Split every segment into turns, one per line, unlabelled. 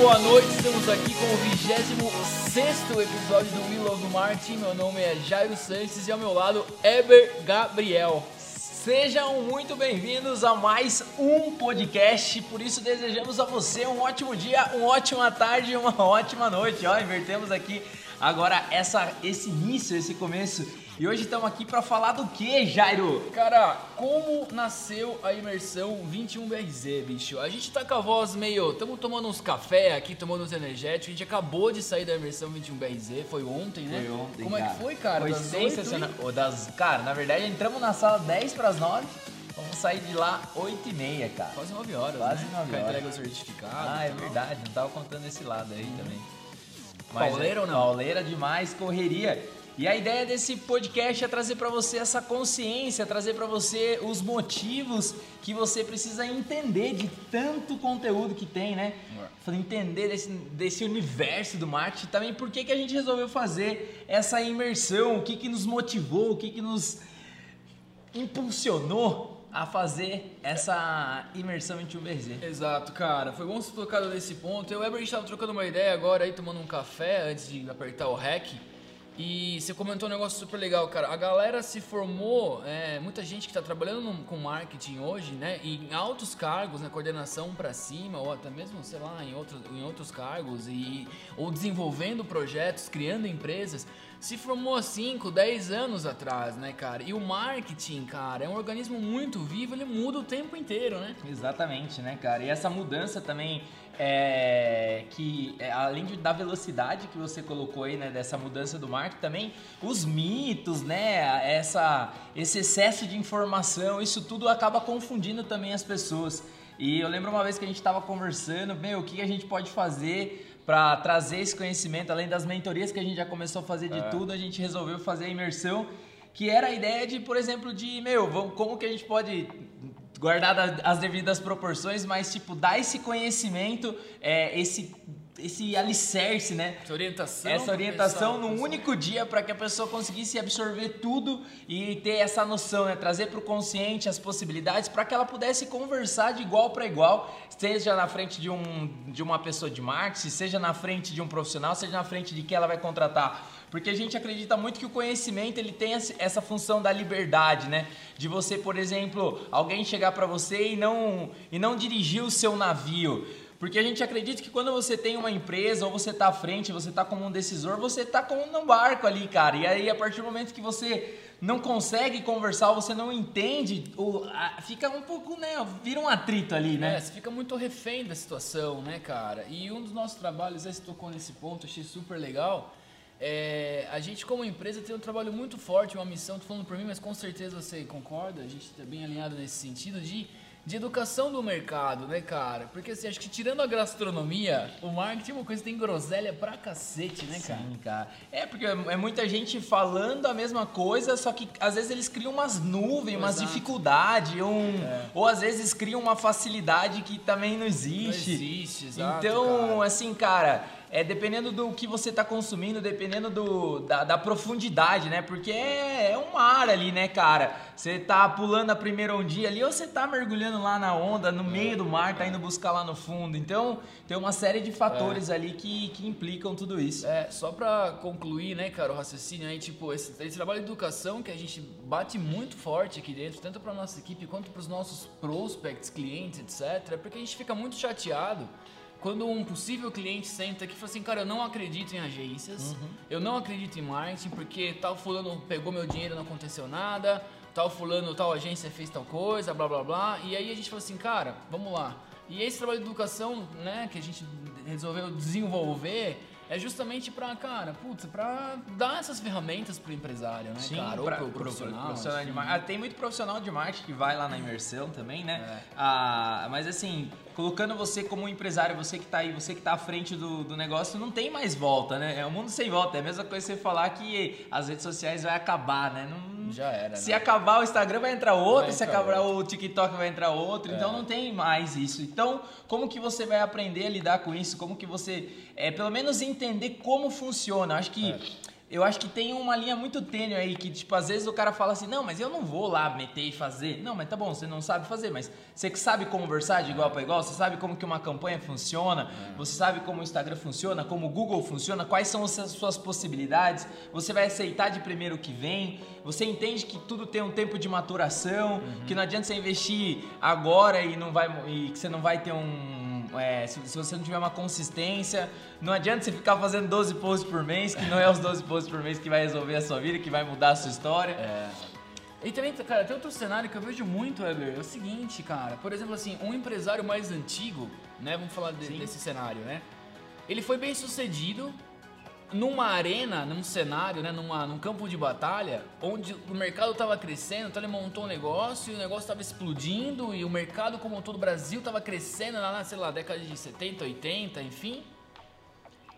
boa noite. Estamos aqui com o 26 episódio do We Love Marketing. Meu nome é Jairo Sanches e ao meu lado, Eber Gabriel.
Sejam muito bem-vindos a mais um podcast. Por isso, desejamos a você um ótimo dia, uma ótima tarde e uma ótima noite. Ó, invertemos aqui agora essa, esse início, esse começo e hoje estamos aqui para falar do que, Jairo?
Cara, como nasceu a imersão 21BRZ, bicho? A gente tá com a voz meio. Estamos tomando uns café aqui, tomando uns energéticos. A gente acabou de sair da imersão 21BRZ, foi ontem, né?
Foi ontem.
Como cara. é que foi, cara?
Foi
das
sensacional. 8, das, cara, na verdade entramos na sala 10 para as 9. Vamos sair de lá 8 e meia, cara.
Quase 9 horas.
Quase
né?
9 horas.
entrega o certificado.
Ah, é verdade. Não tava contando esse lado aí também.
Mas pauleira é, ou não?
Pauleira demais, correria. E a ideia desse podcast é trazer para você essa consciência, trazer para você os motivos que você precisa entender de tanto conteúdo que tem, né? É. Entender desse, desse universo do marketing também, por que, que a gente resolveu fazer essa imersão, o que, que nos motivou, o que, que nos impulsionou a fazer essa imersão em TuberZ.
Exato, cara. Foi bom você tocar nesse ponto. Eu e o Eber estava trocando uma ideia agora aí, tomando um café antes de apertar o REC. E você comentou um negócio super legal, cara. A galera se formou, é, muita gente que está trabalhando no, com marketing hoje, né? Em altos cargos, né? Coordenação para cima, ou até mesmo, sei lá, em outros, em outros cargos, e, ou desenvolvendo projetos, criando empresas, se formou há 5, 10 anos atrás, né, cara? E o marketing, cara, é um organismo muito vivo, ele muda o tempo inteiro, né?
Exatamente, né, cara? E essa mudança também é, que é, além de, da velocidade que você colocou aí, né, dessa mudança do marketing, também os mitos, né, essa, esse excesso de informação, isso tudo acaba confundindo também as pessoas. E eu lembro uma vez que a gente estava conversando, meu, o que a gente pode fazer para trazer esse conhecimento, além das mentorias que a gente já começou a fazer de é. tudo, a gente resolveu fazer a imersão, que era a ideia de, por exemplo, de, meu, como que a gente pode guardar as devidas proporções, mas tipo, dar esse conhecimento, é, esse esse alicerce, né?
Essa orientação.
Essa orientação num único dia para que a pessoa conseguisse absorver tudo e ter essa noção, né? Trazer para o consciente as possibilidades para que ela pudesse conversar de igual para igual, seja na frente de, um, de uma pessoa de marketing, seja na frente de um profissional, seja na frente de quem ela vai contratar porque a gente acredita muito que o conhecimento ele tem essa função da liberdade, né? De você, por exemplo, alguém chegar para você e não e não dirigir o seu navio. Porque a gente acredita que quando você tem uma empresa ou você está à frente, você está como um decisor, você está como um barco ali, cara. E aí, a partir do momento que você não consegue conversar, você não entende, ou, a, fica um pouco, né? Vira um atrito ali, né?
É, você fica muito refém da situação, né, cara? E um dos nossos trabalhos, você tocou nesse ponto, achei super legal é, a gente como empresa tem um trabalho muito forte, uma missão, tô falando por mim, mas com certeza você concorda, a gente está bem alinhado nesse sentido de, de educação do mercado, né, cara? Porque assim, acho que tirando a gastronomia, o marketing é uma coisa que tem groselha pra cacete, né, cara?
Sim, cara. É, porque é muita gente falando a mesma coisa, só que às vezes eles criam umas nuvens, umas dificuldades, um, é. ou às vezes criam uma facilidade que também não existe.
Não existe, exato,
Então,
cara.
assim, cara é dependendo do que você está consumindo, dependendo do, da, da, profundidade, né? Porque é, é um mar ali, né, cara? Você tá pulando a primeira ondinha ali ou você tá mergulhando lá na onda, no meio do mar, tá indo buscar lá no fundo. Então, tem uma série de fatores é. ali que, que implicam tudo isso.
É, só para concluir, né, cara, o raciocínio aí, tipo, esse, esse trabalho de educação que a gente bate muito forte aqui dentro, tanto para nossa equipe quanto para os nossos prospects, clientes, etc., é porque a gente fica muito chateado quando um possível cliente senta aqui e fala assim, cara, eu não acredito em agências, uhum. eu não acredito em marketing, porque tal fulano pegou meu dinheiro e não aconteceu nada, tal fulano, tal agência fez tal coisa, blá blá blá. E aí a gente fala assim, cara, vamos lá. E esse trabalho de educação, né, que a gente resolveu desenvolver, é justamente para, cara, putz, para dar essas ferramentas pro empresário, né,
Sim,
cara?
Pra, ou pro, profissional. profissional assim. Ah, tem muito profissional de marketing que vai lá na imersão também, né? É. Ah, mas assim, colocando você como empresário, você que está aí, você que está à frente do, do negócio, não tem mais volta, né? É um mundo sem volta. É a mesma coisa você falar que as redes sociais vai acabar, né? Não,
Já era.
Se
né?
acabar o Instagram vai entrar outro, vai se acabar outro. o TikTok vai entrar outro, então é. então não tem mais isso. Então, como que você vai aprender a lidar com isso? Como que você, é, pelo menos entender como funciona? Acho que é eu acho que tem uma linha muito tênue aí que, tipo, às vezes o cara fala assim, não, mas eu não vou lá meter e fazer. Não, mas tá bom, você não sabe fazer, mas você que sabe conversar de igual para igual, você sabe como que uma campanha funciona, é. você sabe como o Instagram funciona, como o Google funciona, quais são as suas possibilidades, você vai aceitar de primeiro o que vem, você entende que tudo tem um tempo de maturação, uhum. que não adianta você investir agora e não vai e que você não vai ter um é, se, se, você não tiver uma consistência, não adianta você ficar fazendo 12 posts por mês, que não é os 12 posts por mês que vai resolver a sua vida, que vai mudar a sua história.
É. E também, cara, tem outro cenário que eu vejo muito, Weber, é o seguinte, cara. Por exemplo, assim, um empresário mais antigo, né? Vamos falar de, desse cenário, né? Ele foi bem sucedido, numa arena, num cenário, né, numa, num campo de batalha, onde o mercado estava crescendo, então ele montou um negócio e o negócio estava explodindo e o mercado como todo o Brasil estava crescendo lá na, sei lá, década de 70, 80, enfim.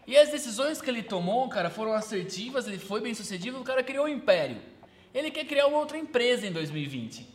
E as decisões que ele tomou, cara, foram assertivas, ele foi bem sucedido, o cara criou um império. Ele quer criar uma outra empresa em 2020.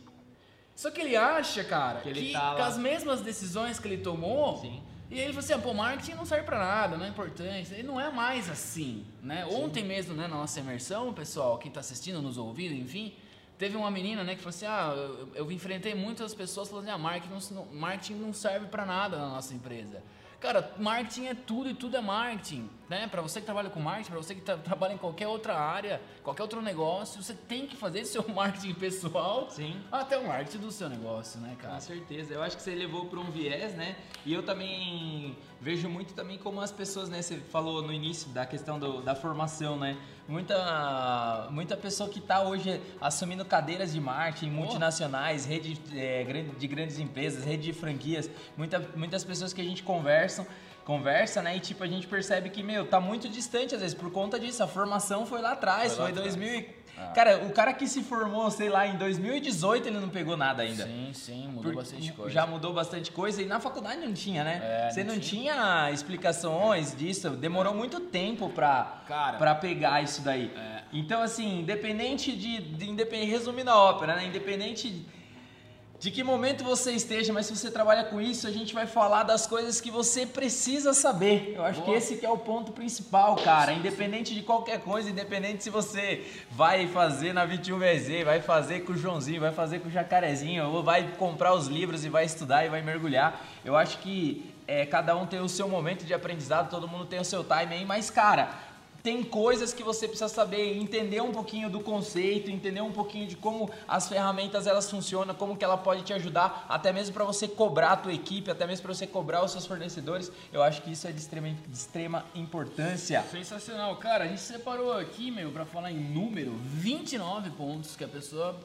Só que ele acha, cara, que, que tá com as mesmas decisões que ele tomou, Sim e aí ele falou assim, ah, pô, marketing não serve para nada, não é importante. Ele não é mais assim, né? Sim. Ontem mesmo, né, na nossa imersão, pessoal, quem está assistindo, nos ouvindo, enfim, teve uma menina, né, que falou assim, ah, eu, eu enfrentei muitas pessoas falando assim, ah, marketing não, marketing não serve para nada na nossa empresa. Cara, marketing é tudo e tudo é marketing, né? Para você que trabalha com marketing, para você que tra trabalha em qualquer outra área, qualquer outro negócio, você tem que fazer seu marketing pessoal
Sim.
até o marketing do seu negócio, né, cara?
Com certeza. Eu acho que você levou para um viés, né? E eu também vejo muito também como as pessoas, né? Você falou no início da questão do, da formação, né? Muita, muita pessoa que está hoje assumindo cadeiras de marketing multinacionais, rede é, de grandes empresas, rede de franquias, muita, muitas pessoas que a gente conversam conversa, né? E tipo, a gente percebe que, meu, tá muito distante às vezes por conta disso. A formação foi lá atrás, foi, lá foi 2000 ah. Cara, o cara que se formou, sei lá, em 2018, ele não pegou nada ainda.
Sim, sim, mudou Por, bastante coisa.
Já mudou bastante coisa e na faculdade não tinha, né? É, Você não, não tinha. tinha. explicações disso, demorou muito tempo pra, cara, pra pegar isso daí. É. Então, assim, independente de, de resumindo a ópera, né? Independente de que momento você esteja, mas se você trabalha com isso, a gente vai falar das coisas que você precisa saber. Eu acho Boa. que esse que é o ponto principal, cara. Independente de qualquer coisa, independente se você vai fazer na 21VZ, vai fazer com o Joãozinho, vai fazer com o Jacarezinho, ou vai comprar os livros e vai estudar e vai mergulhar. Eu acho que é, cada um tem o seu momento de aprendizado, todo mundo tem o seu time aí, mas, cara, tem coisas que você precisa saber, entender um pouquinho do conceito, entender um pouquinho de como as ferramentas elas funcionam, como que ela pode te ajudar, até mesmo para você cobrar a tua equipe, até mesmo para você cobrar os seus fornecedores. Eu acho que isso é de extrema, de extrema importância.
Sensacional, cara. A gente separou aqui, meu, para falar em número, 29 pontos que a pessoa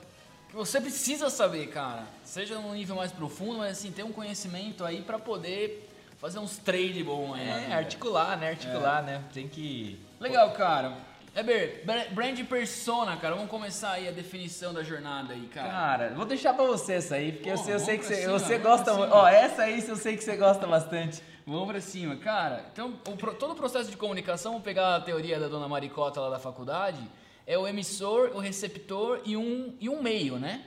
que você precisa saber, cara. Seja num nível mais profundo, mas assim, ter um conhecimento aí para poder fazer uns trade bom aí.
É, articular, né? Articular, é. né? Tem que
Legal, cara. Eber, brand persona, cara. Vamos começar aí a definição da jornada aí, cara.
Cara, vou deixar pra você essa aí, porque Pô, eu, sei, eu sei que você, cima, você gosta. Ó, essa aí eu sei que você gosta bastante.
Vamos pra cima. Cara, então, o, todo o processo de comunicação, vamos pegar a teoria da dona Maricota lá da faculdade, é o emissor, o receptor e um, e um meio, né?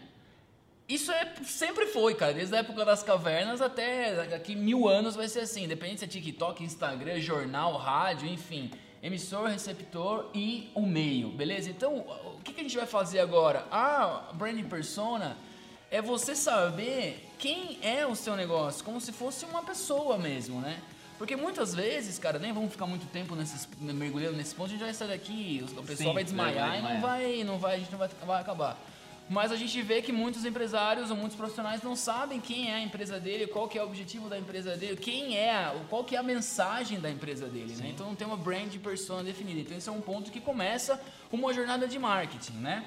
Isso é, sempre foi, cara, desde a época das cavernas até daqui mil anos vai ser assim, independente se é TikTok, Instagram, jornal, rádio, enfim emissor, receptor e o meio, beleza? Então, o que, que a gente vai fazer agora? A branding persona é você saber quem é o seu negócio, como se fosse uma pessoa mesmo, né? Porque muitas vezes, cara, nem vamos ficar muito tempo nesses, mergulhando nesse ponto, a gente vai sair daqui, o pessoal Sim, vai desmaiar vai, e não vai, não vai, a gente não vai, vai acabar. Mas a gente vê que muitos empresários ou muitos profissionais não sabem quem é a empresa dele, qual que é o objetivo da empresa dele, quem é, qual que é a mensagem da empresa dele, né? Então não tem uma brand persona definida. Então esse é um ponto que começa uma jornada de marketing, né?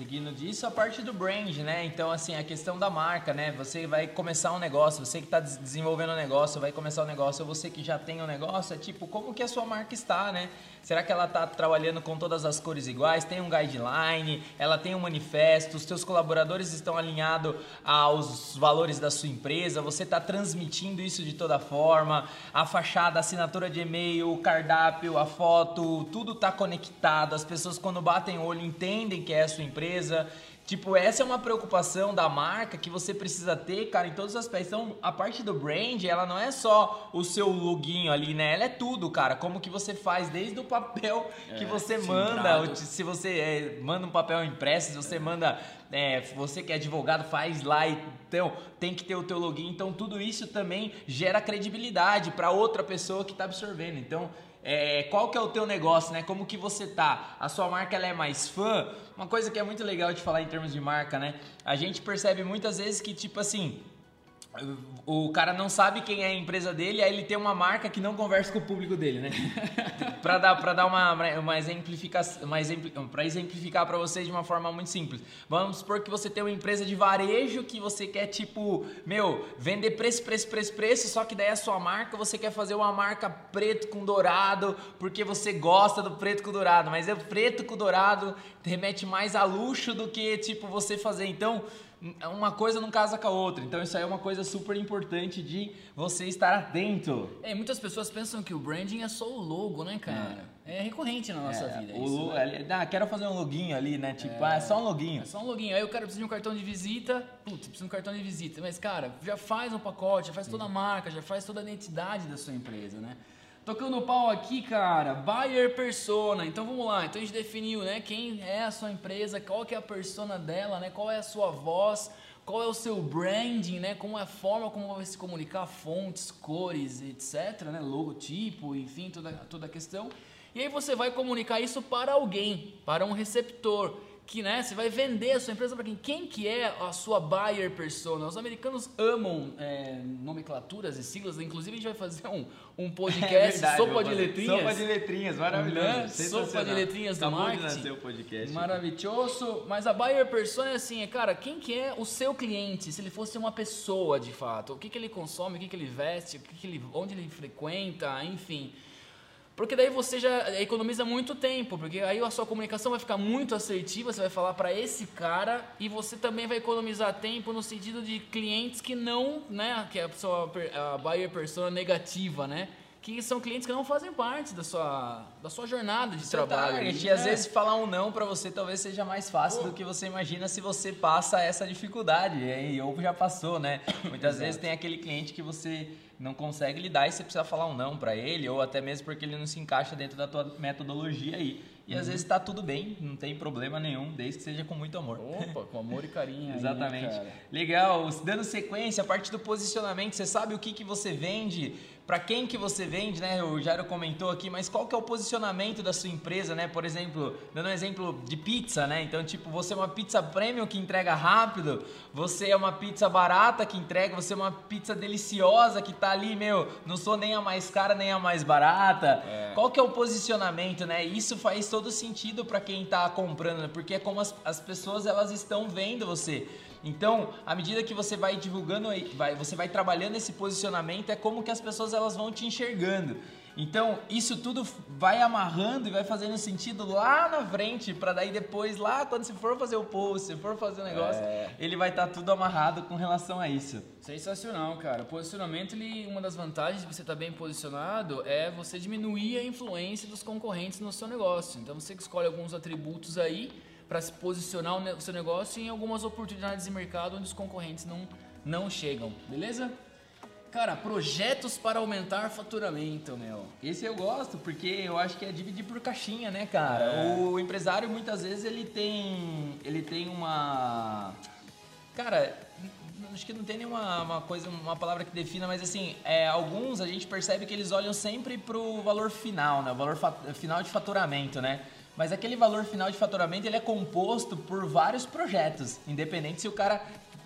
Seguindo disso, a parte do brand, né? Então, assim, a questão da marca, né? Você vai começar um negócio, você que está desenvolvendo um negócio, vai começar um negócio, ou você que já tem um negócio, é tipo, como que a sua marca está, né? Será que ela está trabalhando com todas as cores iguais? Tem um guideline? Ela tem um manifesto? Os teus colaboradores estão alinhados aos valores da sua empresa? Você está transmitindo isso de toda forma? A fachada, a assinatura de e-mail, o cardápio, a foto, tudo está conectado. As pessoas quando batem o olho entendem que é a sua empresa Tipo, essa é uma preocupação da marca que você precisa ter, cara, em todos os aspectos. Então, a parte do brand, ela não é só o seu login ali, né? Ela é tudo, cara. Como que você faz desde o papel que é, você manda, se você é, manda um papel impresso, se você é. manda é, você que é advogado faz lá, então tem que ter o teu login. Então tudo isso também gera credibilidade para outra pessoa que está absorvendo. Então é, qual que é o teu negócio, né? Como que você tá? A sua marca ela é mais fã? Uma coisa que é muito legal de falar em termos de marca, né? A gente percebe muitas vezes que tipo assim, o cara não sabe quem é a empresa dele, aí ele tem uma marca que não conversa com o público dele, né? para dar para dar uma uma exemplificação, uma exempli, para exemplificar para vocês de uma forma muito simples. Vamos supor que você tem uma empresa de varejo que você quer tipo, meu, vender preço, preço, preço, preço, só que daí a sua marca, você quer fazer uma marca preto com dourado, porque você gosta do preto com dourado, mas é preto com dourado remete mais a luxo do que tipo você fazer. Então, uma coisa não casa com a outra. Então isso aí é uma coisa super importante de você estar atento.
É, muitas pessoas pensam que o branding é só o logo, né, cara? É, é recorrente na nossa é, vida.
O
isso,
né? ah, quero fazer um loginho ali, né? Tipo, é, ah, é só um loginho.
É só um loginho. Aí o cara precisa de um cartão de visita. Putz, precisa de um cartão de visita. Mas, cara, já faz um pacote, já faz toda a marca, já faz toda a identidade da sua empresa, né? Tocando pau aqui, cara, buyer persona. Então vamos lá. Então a gente definiu, né, quem é a sua empresa, qual que é a persona dela, né? Qual é a sua voz, qual é o seu branding, né? Como é a forma como vai se comunicar, fontes, cores, etc, né? Logotipo, enfim, toda toda a questão. E aí você vai comunicar isso para alguém, para um receptor que né, você vai vender a sua empresa para quem? Quem que é a sua buyer persona? Os americanos amam é, nomenclaturas e siglas, inclusive a gente vai fazer um, um podcast é verdade, sopa de letrinhas.
Sopa de letrinhas, maravilhoso. Né?
Sopa de letrinhas do Acabou marketing. De
o podcast.
Maravilhoso. Mas a buyer persona é assim, é, cara, quem que é o seu cliente? Se ele fosse uma pessoa de fato, o que, que ele consome, o que, que ele veste, o que, que ele, onde ele frequenta, enfim. Porque daí você já economiza muito tempo, porque aí a sua comunicação vai ficar muito assertiva, você vai falar para esse cara e você também vai economizar tempo no sentido de clientes que não, né, que é a sua a buyer persona negativa, né? que são clientes que não fazem parte da sua, da sua jornada de Seu trabalho.
Target, e às vezes falar um não para você talvez seja mais fácil Pô. do que você imagina se você passa essa dificuldade. E aí, ou já passou, né? Muitas vezes tem aquele cliente que você não consegue lidar e você precisa falar um não para ele, ou até mesmo porque ele não se encaixa dentro da tua metodologia aí. E às uhum. vezes está tudo bem, não tem problema nenhum, desde que seja com muito amor.
Opa, com amor e carinho.
Exatamente.
Aí, né,
Legal. Dando sequência, a parte do posicionamento, você sabe o que, que você vende, para quem que você vende, né? O Jairo comentou aqui, mas qual que é o posicionamento da sua empresa, né? Por exemplo, dando um exemplo de pizza, né? Então, tipo, você é uma pizza premium que entrega rápido, você é uma pizza barata que entrega, você é uma pizza deliciosa que tá ali, meu, não sou nem a mais cara nem a mais barata. É. Qual que é o posicionamento, né? Isso faz todo sentido para quem tá comprando, né? Porque é como as, as pessoas elas estão vendo você. Então, à medida que você vai divulgando, vai, você vai trabalhando esse posicionamento, é como que as pessoas elas vão te enxergando. Então, isso tudo vai amarrando e vai fazendo sentido lá na frente, para daí depois, lá quando você for fazer o post, se for fazer o negócio, é... ele vai estar tá tudo amarrado com relação a isso.
Sensacional, cara. O posicionamento, ele, uma das vantagens de você estar tá bem posicionado é você diminuir a influência dos concorrentes no seu negócio. Então, você escolhe alguns atributos aí para se posicionar o seu negócio em algumas oportunidades de mercado onde os concorrentes não, não chegam, beleza? Cara, projetos para aumentar faturamento, meu.
Esse eu gosto, porque eu acho que é dividir por caixinha, né, cara? É. O empresário muitas vezes ele tem. ele tem uma. Cara, acho que não tem nenhuma uma coisa, uma palavra que defina, mas assim, é, alguns a gente percebe que eles olham sempre pro valor final, né? O valor final de faturamento, né? Mas aquele valor final de faturamento ele é composto por vários projetos, independente se o cara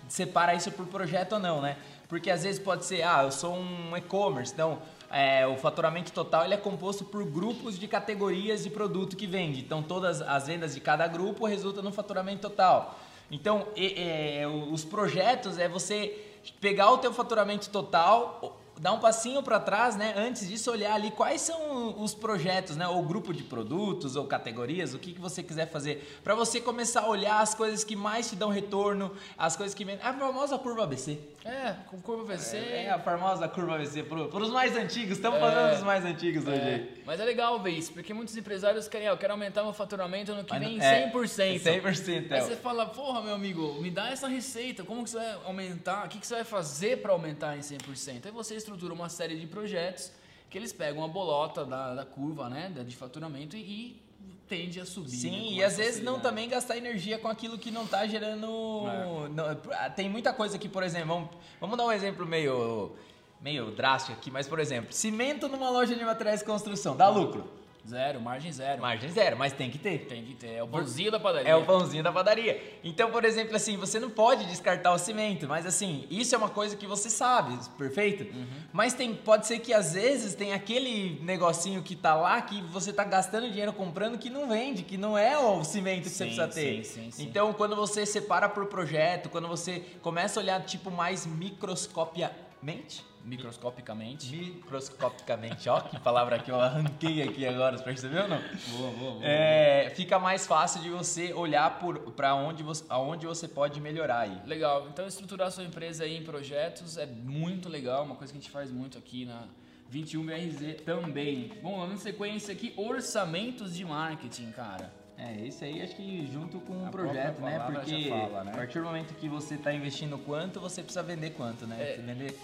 separa isso por projeto ou não, né? Porque às vezes pode ser, ah, eu sou um e-commerce, então é, o faturamento total ele é composto por grupos de categorias de produto que vende. Então todas as vendas de cada grupo resultam no faturamento total. Então e, os projetos é você pegar o teu faturamento total dar um passinho para trás, né? Antes disso, olhar ali quais são os projetos, né? Ou grupo de produtos, ou categorias, o que, que você quiser fazer. para você começar a olhar as coisas que mais te dão retorno, as coisas que... A famosa curva ABC.
É, com curva ABC...
É, é a famosa curva ABC. Para os mais antigos, estamos é, falando dos mais antigos hoje.
É. Mas é legal ver isso, porque muitos empresários querem, eu quero aumentar meu faturamento no que Mas vem é, 100%.
100%.
Aí você fala, porra, meu amigo, me dá essa receita, como que você vai aumentar? O que, que você vai fazer para aumentar em 100%? Aí você estrutura uma série de projetos que eles pegam a bolota da, da curva, né, de faturamento e, e tende a subir.
Sim, né, e às vezes não também gastar energia com aquilo que não está gerando. É. Não, tem muita coisa que, por exemplo, vamos, vamos dar um exemplo meio, meio drástico aqui, mas por exemplo, cimento numa loja de materiais de construção, dá lucro.
Zero, margem zero.
Margem zero, mas tem que ter.
Tem que ter. É o pãozinho da padaria.
É o pãozinho da padaria. Então, por exemplo, assim, você não pode descartar o cimento, mas assim, isso é uma coisa que você sabe, perfeito? Uhum. Mas tem, pode ser que às vezes tem aquele negocinho que tá lá que você tá gastando dinheiro comprando que não vende, que não é o cimento que sim, você precisa ter. Sim, sim, sim. Então, quando você separa por projeto, quando você começa a olhar tipo mais microscopiamente,
Microscopicamente.
Microscopicamente, ó, que palavra que eu arranquei aqui agora, você percebeu ou não?
Boa, boa, boa.
É, fica mais fácil de você olhar para onde você, aonde você pode melhorar aí.
Legal, então estruturar sua empresa aí em projetos é muito legal, uma coisa que a gente faz muito aqui na 21BRZ também. Bom, na sequência aqui, orçamentos de marketing, cara.
É, isso aí acho que junto com o projeto, né? Porque fala, né? a partir do momento que você está investindo quanto, você precisa vender quanto, né? É. Vender,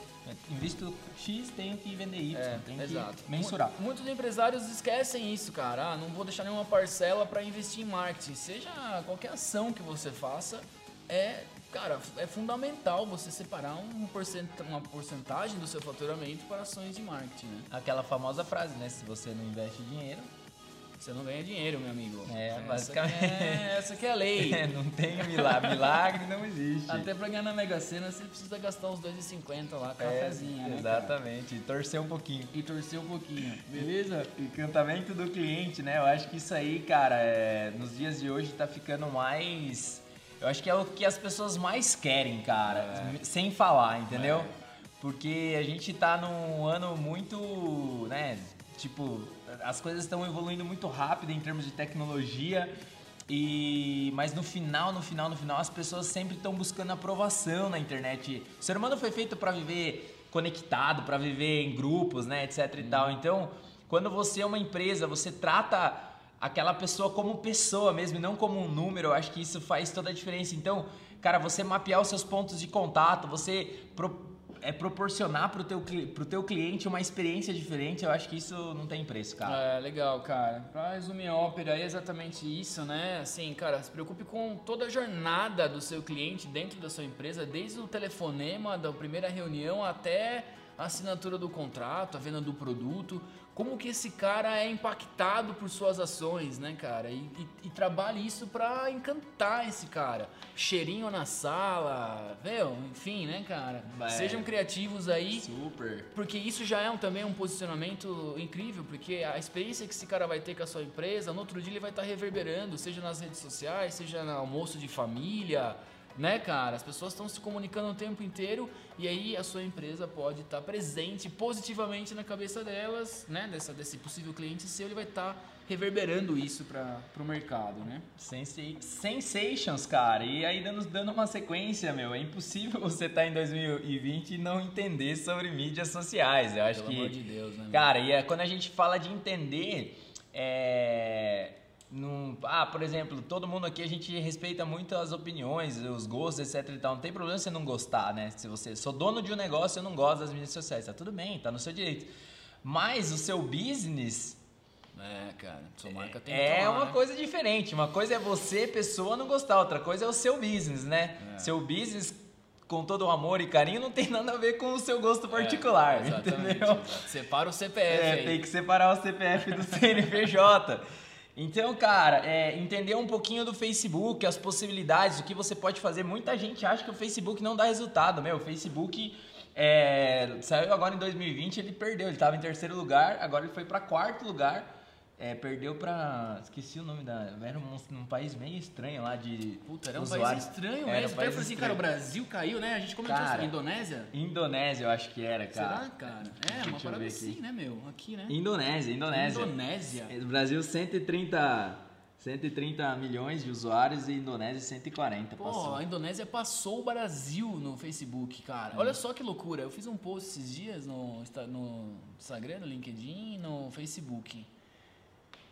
invisto X, tenho que vender Y, é, tem exato. que mensurar.
Muitos empresários esquecem isso, cara. Ah, não vou deixar nenhuma parcela para investir em marketing. Seja qualquer ação que você faça, é cara, é fundamental você separar um porcent, uma porcentagem do seu faturamento para ações de marketing, né?
Aquela famosa frase, né? Se você não investe dinheiro,
você não ganha dinheiro, meu amigo.
É, basicamente. Essa
aqui é, essa aqui é a lei.
É, não tem milagre. Milagre não existe.
Até pra ganhar na Mega Sena, você precisa gastar uns 2,50 lá, é, cafezinho.
Né, exatamente.
Cara?
E torcer um pouquinho.
E torcer um pouquinho. Beleza?
Encantamento do cliente, né? Eu acho que isso aí, cara, é, nos dias de hoje tá ficando mais. Eu acho que é o que as pessoas mais querem, cara. É. Sem falar, entendeu? É. Porque a gente tá num ano muito, né? Tipo, as coisas estão evoluindo muito rápido em termos de tecnologia. E mas no final, no final, no final, as pessoas sempre estão buscando aprovação na internet. O ser humano foi feito para viver conectado, para viver em grupos, né, etc e tal. Então, quando você é uma empresa, você trata aquela pessoa como pessoa mesmo, e não como um número. Eu acho que isso faz toda a diferença. Então, cara, você mapear os seus pontos de contato, você é proporcionar pro teu, pro teu cliente uma experiência diferente, eu acho que isso não tem preço, cara.
É, legal, cara. Pra resumir a ópera é exatamente isso, né? Assim, cara, se preocupe com toda a jornada do seu cliente dentro da sua empresa, desde o telefonema, da primeira reunião até a assinatura do contrato, a venda do produto como que esse cara é impactado por suas ações, né, cara? E, e, e trabalhe isso para encantar esse cara. Cheirinho na sala, meu, enfim, né, cara? É. Sejam criativos aí.
Super.
Porque isso já é um, também um posicionamento incrível, porque a experiência que esse cara vai ter com a sua empresa, no outro dia ele vai estar tá reverberando, seja nas redes sociais, seja no almoço de família, né, cara? As pessoas estão se comunicando o tempo inteiro e aí a sua empresa pode estar tá presente positivamente na cabeça delas, né? Dessa, desse possível cliente seu, ele vai estar tá reverberando isso para o mercado, né?
Sensations, cara. E aí dando, dando uma sequência, meu, é impossível você estar tá em 2020 e não entender sobre mídias sociais. Eu acho
Pelo
que,
amor de Deus, né?
Cara, e é, quando a gente fala de entender, é num, ah, por exemplo, todo mundo aqui a gente respeita muito as opiniões, os gostos, etc e tal. Não tem problema você não gostar, né? Se você sou dono de um negócio e não gosta das mídias sociais, tá tudo bem, tá no seu direito. Mas o seu business
é, cara, sua marca tem
É
tomar,
uma
né?
coisa diferente. Uma coisa é você, pessoa, não gostar. Outra coisa é o seu business, né? É. Seu business, com todo o amor e carinho, não tem nada a ver com o seu gosto é, particular, é, entendeu?
Separa o CPF.
É,
aí.
tem que separar o CPF do CNPJ. Então, cara, é, entender um pouquinho do Facebook, as possibilidades, o que você pode fazer. Muita gente acha que o Facebook não dá resultado, meu. O Facebook é, saiu agora em 2020, ele perdeu. Ele estava em terceiro lugar, agora ele foi para quarto lugar é, perdeu pra. Esqueci o nome da. Era um, um país meio estranho lá de.
Puta, era um
usuário.
país estranho
Era um país
falei assim, cara, o
estranho.
Brasil caiu, né? A gente comentou
Cara,
isso. Indonésia?
Indonésia, eu acho que era, cara.
Será, cara? É,
Deixa
uma parada assim, né, meu? Aqui, né?
Indonésia, Indonésia.
Indonésia.
É, Brasil 130, 130 milhões de usuários e Indonésia 140.
Pô,
passou.
a Indonésia passou o Brasil no Facebook, cara. Olha só que loucura. Eu fiz um post esses dias no, no Instagram, no LinkedIn e no Facebook.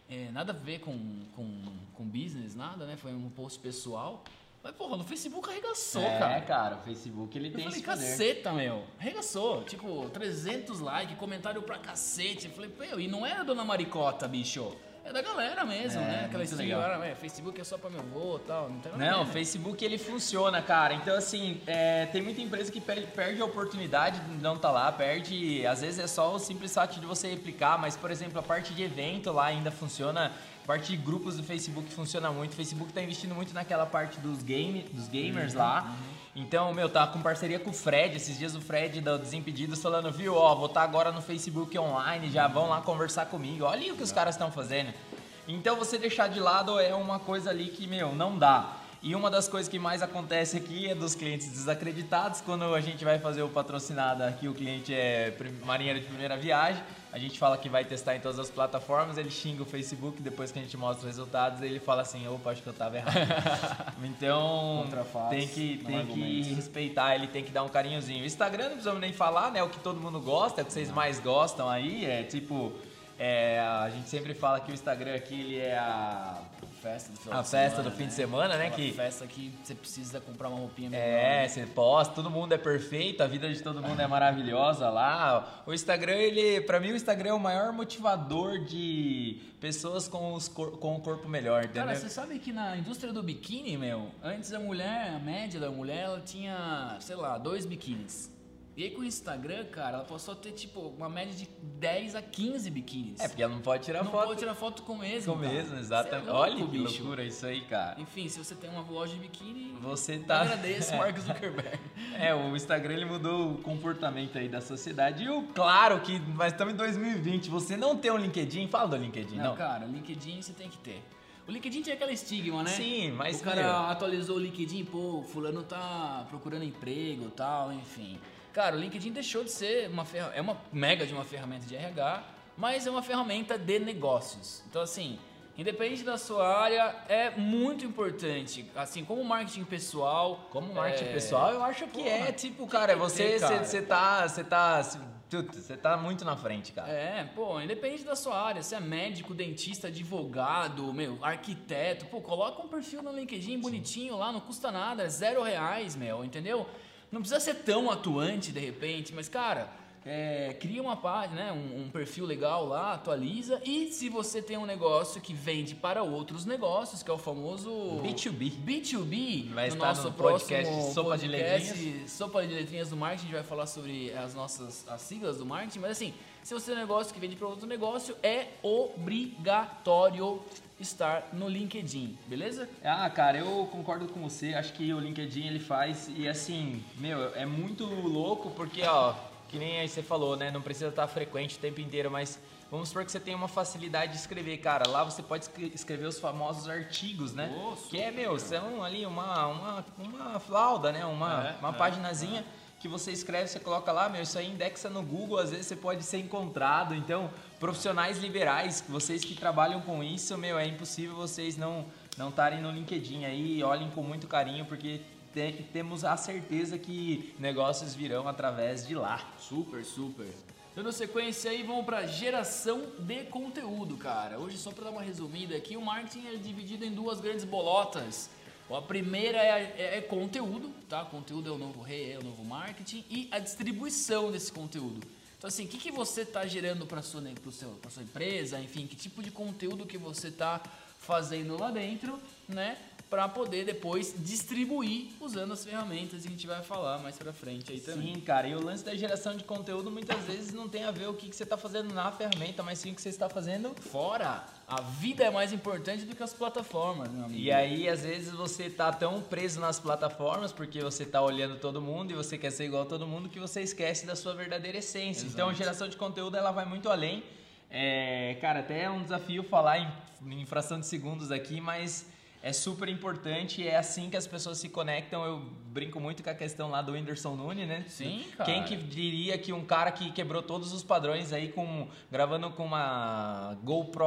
É, nada a ver com, com, com business, nada, né? Foi um post pessoal. Mas, porra, no Facebook arregaçou,
é,
cara.
cara, o Facebook ele
Eu
tem
falei,
esse poder.
caceta, meu. Arregaçou. Tipo, 300 likes, comentário pra cacete. Eu falei, meu, e não é a dona Maricota, bicho. É da galera mesmo,
É,
né? Aquela estilo,
legal.
ah, é, Facebook é só pra meu avô e tal. Não tem nada a
Não, o
né?
Facebook ele funciona, cara. Então, assim, é, tem muita empresa que perde, perde a oportunidade de não estar lá, perde. Às vezes é só o simples fato de você replicar, mas, por exemplo, a parte de evento lá ainda funciona. Parte de grupos do Facebook funciona muito. O Facebook tá investindo muito naquela parte dos, game, dos gamers lá. Então, meu, tá com parceria com o Fred. Esses dias o Fred do Desimpedidos falando, viu, ó, vou estar agora no Facebook online, já vão lá conversar comigo. Olha o que os caras estão fazendo. Então você deixar de lado é uma coisa ali que, meu, não dá. E uma das coisas que mais acontece aqui é dos clientes desacreditados. Quando a gente vai fazer o patrocinado aqui, o cliente é marinheiro de primeira viagem. A gente fala que vai testar em todas as plataformas, ele xinga o Facebook, depois que a gente mostra os resultados, ele fala assim, opa, acho que eu tava errado. então, tem que, tem que
argumentos.
respeitar, ele tem que dar um carinhozinho. O Instagram não precisamos nem falar, né? O que todo mundo gosta, é o que vocês mais gostam aí, é tipo... é, a gente sempre fala que o Instagram aqui ele é a
Festa do final
a festa
semana,
do fim de semana, né?
Aquela
Que
festa que você precisa comprar uma roupinha melhor.
é,
né?
você posta, todo mundo é perfeito, a vida de todo mundo é maravilhosa lá. O Instagram, ele, para mim o Instagram é o maior motivador de pessoas com, os cor- com o corpo melhor, entendeu?
Cara, você sabe que na indústria do biquíni, meu, antes a mulher, a média da mulher, ela tinha, sei lá, dois biquínis. E aí com o Instagram, cara, ela passou a ter, tipo, uma média de 10 a 15 biquínis.
É, porque ela não pode tirar
não
foto
pode tirar foto com o mesmo.
com
cara.
mesmo,
é
exatamente.
louco,
Olha que
bicho.
loucura isso aí, cara.
Enfim, se você tem uma loja de biquíni,
Você
eu
tá
agradeço, Mark Zuckerberg.
É, o Instagram ele mudou o comportamento aí da sociedade. E o claro que nós estamos em 2020, você não tem um LinkedIn, fala do LinkedIn,
Não,
não.
cara, LinkedIn você tem que ter. O LinkedIn tinha aquela estigma, né?
Sim, mas
O cara
meu,
atualizou o LinkedIn, pô, fulano tá procurando emprego e tal, enfim. Cara, o LinkedIn deixou de ser uma ferramenta, é uma mega de uma ferramenta de RH, mas é uma ferramenta de negócios. Então, assim, independente da sua área, é muito importante. Assim, como marketing pessoal.
Como marketing
é,
pessoal, eu acho que
porra,
é, tipo, cara, você
ter, cara.
você tá, você tá, você tá muito na frente, cara.
É, pô, independente da sua área, se é médico, dentista, advogado, meu, arquiteto, pô, coloca um perfil no LinkedIn bonitinho lá, não custa nada, é zero reais, meu, entendeu? Não precisa ser tão atuante de repente, mas cara, é, cria uma página, né, um, um perfil legal lá, atualiza e se você tem um negócio que vende para outros negócios, que é o famoso
B2B.
B2B,
Vai
no nosso
no
próximo
podcast Sopa de
podcast, Sopa de Letrinhas do Marketing, a gente vai falar sobre as nossas as siglas do marketing, mas assim, se você tem um negócio que vende para outro negócio, é obrigatório estar no LinkedIn, beleza?
Ah, cara, eu concordo com você. Acho que o LinkedIn ele faz e assim, meu, é muito louco porque, ó, que nem aí você falou, né? Não precisa estar frequente o tempo inteiro, mas vamos supor que você tem uma facilidade de escrever, cara. Lá você pode escre- escrever os famosos artigos, né?
Oh,
que é, meu, são ali uma, uma, uma flauda, né? Uma,
É,
uma
é,
paginazinha. Que você escreve, você coloca lá, meu, isso aí indexa no Google, às vezes você pode ser encontrado. Então, profissionais liberais, vocês que trabalham com isso, meu, é impossível vocês não não estarem no LinkedIn aí, olhem com muito carinho, porque te- temos a certeza que negócios virão através de lá.
Super, super. Dando sequência aí, vamos para geração de conteúdo, cara. Hoje, só para dar uma resumida aqui, o marketing é dividido em duas grandes bolotas. A primeira é, é- é conteúdo, tá? Conteúdo é o novo rei, é o novo marketing. E a distribuição desse conteúdo. Então, assim, o que, que você está gerando para sua, seu, pra sua empresa? Enfim, que tipo de conteúdo que você está fazendo lá dentro, né? Para poder depois distribuir usando as ferramentas que a gente vai falar mais pra frente aí também.
Sim, cara, e o lance da geração de conteúdo muitas vezes não tem a ver o que, que você está fazendo na ferramenta, mas sim o que você está fazendo
Fora, a vida é mais importante do que as plataformas, meu amigo.
E aí, às vezes, você tá tão preso nas plataformas porque você tá olhando todo mundo e você quer ser igual a todo mundo que você esquece da sua verdadeira essência.
Exato.
Então, a geração de conteúdo ela vai muito além. É, cara, até é um desafio falar em, em fração de segundos aqui, mas é super importante, é assim que as pessoas se conectam. Eu brinco muito com a questão lá do Whindersson Nunes, né?
Sim, cara.
Quem que diria que um cara que quebrou todos os padrões aí com gravando com uma GoPro